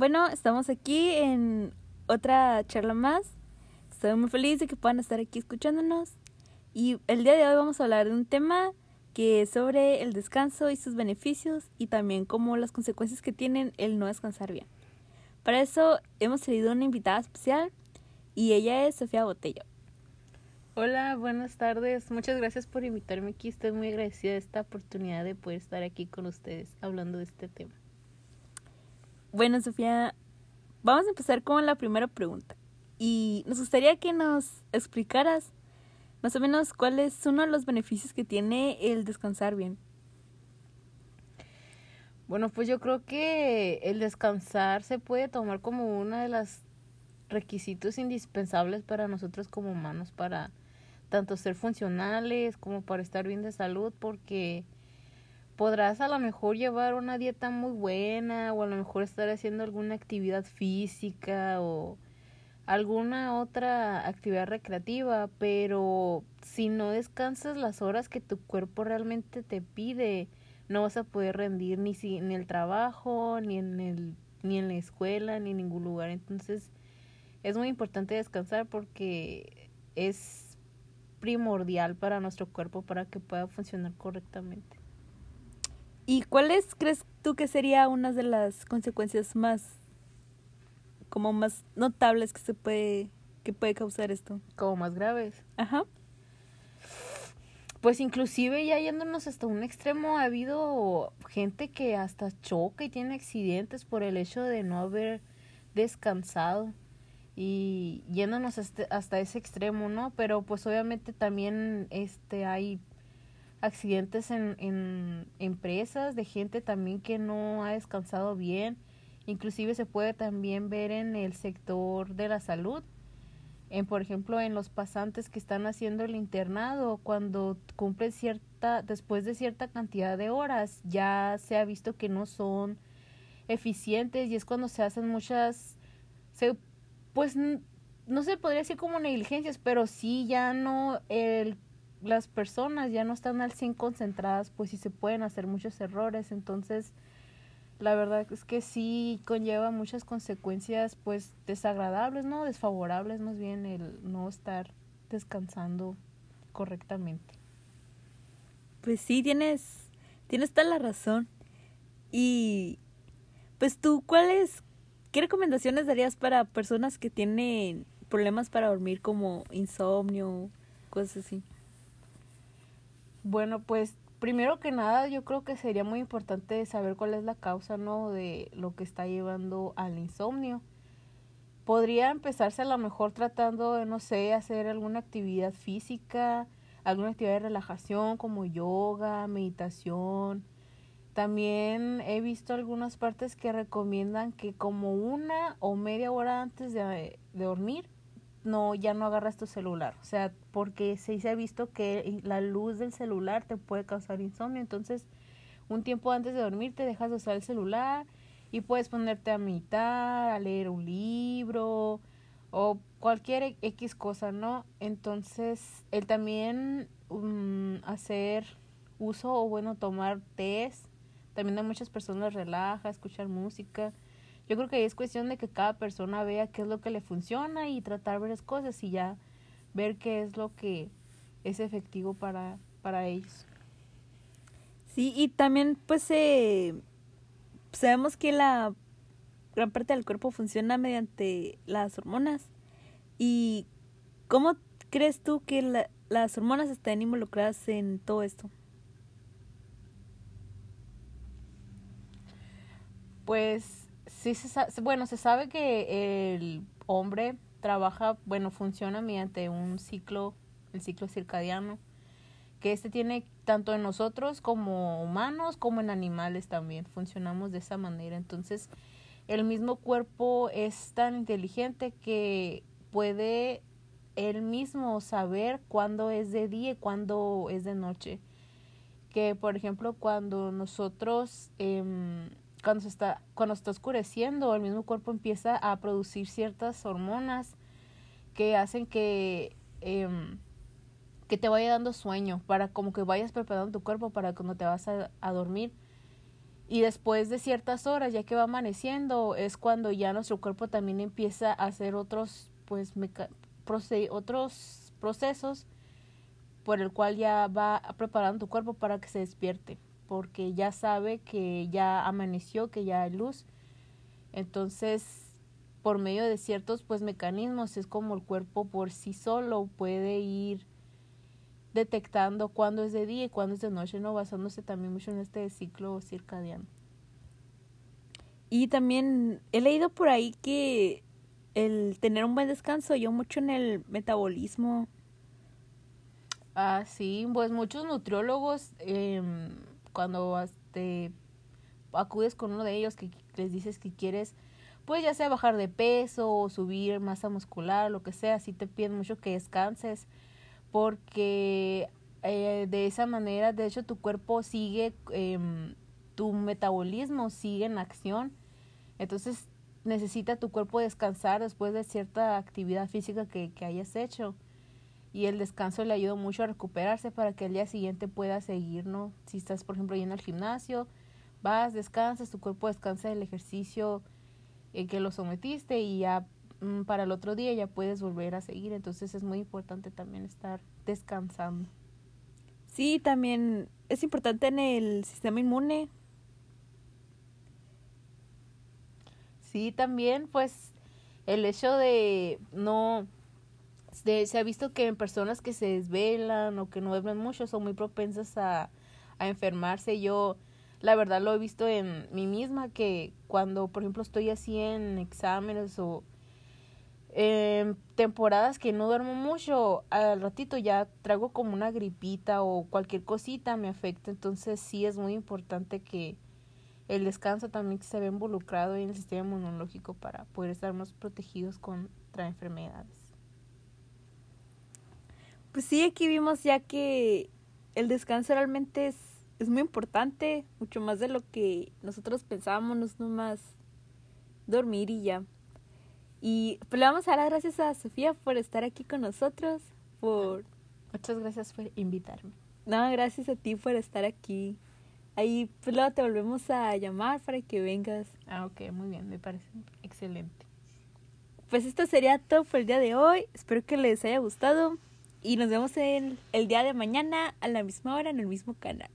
Bueno, estamos aquí en otra charla más. Estoy muy feliz de que puedan estar aquí escuchándonos. Y el día de hoy vamos a hablar de un tema que es sobre el descanso y sus beneficios y también como las consecuencias que tienen el no descansar bien. Para eso hemos traído una invitada especial y ella es Sofía Botello. Hola, buenas tardes. Muchas gracias por invitarme aquí. Estoy muy agradecida de esta oportunidad de poder estar aquí con ustedes hablando de este tema. Bueno, Sofía, vamos a empezar con la primera pregunta. Y nos gustaría que nos explicaras más o menos cuál es uno de los beneficios que tiene el descansar bien. Bueno, pues yo creo que el descansar se puede tomar como uno de los requisitos indispensables para nosotros como humanos, para tanto ser funcionales como para estar bien de salud, porque podrás a lo mejor llevar una dieta muy buena o a lo mejor estar haciendo alguna actividad física o alguna otra actividad recreativa, pero si no descansas las horas que tu cuerpo realmente te pide, no vas a poder rendir ni si en el trabajo, ni en el ni en la escuela, ni en ningún lugar. Entonces, es muy importante descansar porque es primordial para nuestro cuerpo para que pueda funcionar correctamente. ¿Y cuáles crees tú que sería una de las consecuencias más como más notables que se puede que puede causar esto? Como más graves. Ajá. Pues inclusive ya yéndonos hasta un extremo ha habido gente que hasta choca y tiene accidentes por el hecho de no haber descansado y yéndonos hasta, hasta ese extremo, ¿no? Pero pues obviamente también este hay accidentes en, en empresas de gente también que no ha descansado bien. Inclusive se puede también ver en el sector de la salud. En, por ejemplo, en los pasantes que están haciendo el internado, cuando cumplen cierta, después de cierta cantidad de horas, ya se ha visto que no son eficientes y es cuando se hacen muchas, se, pues no se podría decir como negligencias, pero sí ya no el las personas ya no están al 100 concentradas, pues sí se pueden hacer muchos errores. Entonces, la verdad es que sí conlleva muchas consecuencias, pues desagradables, ¿no? Desfavorables, más bien, el no estar descansando correctamente. Pues sí, tienes, tienes toda la razón. Y, pues tú, ¿cuáles, qué recomendaciones darías para personas que tienen problemas para dormir como insomnio, cosas así? Bueno, pues primero que nada yo creo que sería muy importante saber cuál es la causa, ¿no? De lo que está llevando al insomnio. Podría empezarse a lo mejor tratando de, no sé, hacer alguna actividad física, alguna actividad de relajación como yoga, meditación. También he visto algunas partes que recomiendan que como una o media hora antes de, de dormir no, ya no agarras tu celular. O sea, porque sí se ha visto que la luz del celular te puede causar insomnio. Entonces, un tiempo antes de dormir te dejas de usar el celular y puedes ponerte a meditar, a leer un libro o cualquier X cosa, ¿no? Entonces, el también um, hacer uso o bueno, tomar test, también a muchas personas relaja, escuchar música yo creo que es cuestión de que cada persona vea qué es lo que le funciona y tratar varias cosas y ya ver qué es lo que es efectivo para, para ellos. Sí, y también pues eh, sabemos que la gran parte del cuerpo funciona mediante las hormonas. ¿Y cómo crees tú que las hormonas están involucradas en todo esto? Pues sí se bueno, se sabe que el hombre trabaja, bueno, funciona mediante un ciclo, el ciclo circadiano, que este tiene tanto en nosotros como humanos como en animales también, funcionamos de esa manera. Entonces, el mismo cuerpo es tan inteligente que puede él mismo saber cuándo es de día y cuándo es de noche. Que, por ejemplo, cuando nosotros eh, cuando se está cuando está oscureciendo el mismo cuerpo empieza a producir ciertas hormonas que hacen que em, que te vaya dando sueño para como que vayas preparando tu cuerpo para cuando te vas a, a dormir. Y después de ciertas horas, ya que va amaneciendo, es cuando ya nuestro cuerpo también empieza a hacer otros, pues, otros procesos por el cual ya va preparando tu cuerpo para que se despierte, porque ya sabe que ya amaneció, que ya hay luz. Entonces, por medio de ciertos pues mecanismos es como el cuerpo por sí solo puede ir detectando cuándo es de día y cuándo es de noche, ¿no? Basándose también mucho en este ciclo circadiano. Y también he leído por ahí que el tener un buen descanso ayuda mucho en el metabolismo. Ah, sí, pues muchos nutriólogos, eh, cuando te acudes con uno de ellos que les dices que quieres, pues ya sea bajar de peso o subir masa muscular, lo que sea, si te piden mucho que descanses porque eh, de esa manera, de hecho, tu cuerpo sigue, eh, tu metabolismo sigue en acción. Entonces necesita tu cuerpo descansar después de cierta actividad física que, que hayas hecho. Y el descanso le ayuda mucho a recuperarse para que el día siguiente pueda seguir, ¿no? Si estás, por ejemplo, yendo al gimnasio, vas, descansas, tu cuerpo descansa del ejercicio en que lo sometiste y ya Mm, para el otro día ya puedes volver a seguir. Entonces es muy importante también estar descansando. Sí, también es importante en el sistema inmune. Sí, también pues el hecho de no... se ha visto que en personas que se desvelan o que no duermen mucho son muy propensas a, enfermarse. Yo la verdad lo he visto en mí misma que cuando por ejemplo estoy así en exámenes o en temporadas que no duermo mucho, al ratito ya traigo como una gripita o cualquier cosita me afecta, entonces sí es muy importante que el descanso también se ve involucrado en el sistema inmunológico para poder estar más protegidos contra enfermedades. Pues sí, aquí vimos ya que el descanso realmente es, es muy importante, mucho más de lo que nosotros pensábamos, no es nomás dormir y ya. Y pues le vamos a dar gracias a Sofía por estar aquí con nosotros, por... Muchas gracias por invitarme. No, gracias a ti por estar aquí. Ahí pues luego te volvemos a llamar para que vengas. Ah, ok, muy bien, me parece excelente. Pues esto sería todo por el día de hoy. Espero que les haya gustado y nos vemos el, el día de mañana a la misma hora en el mismo canal.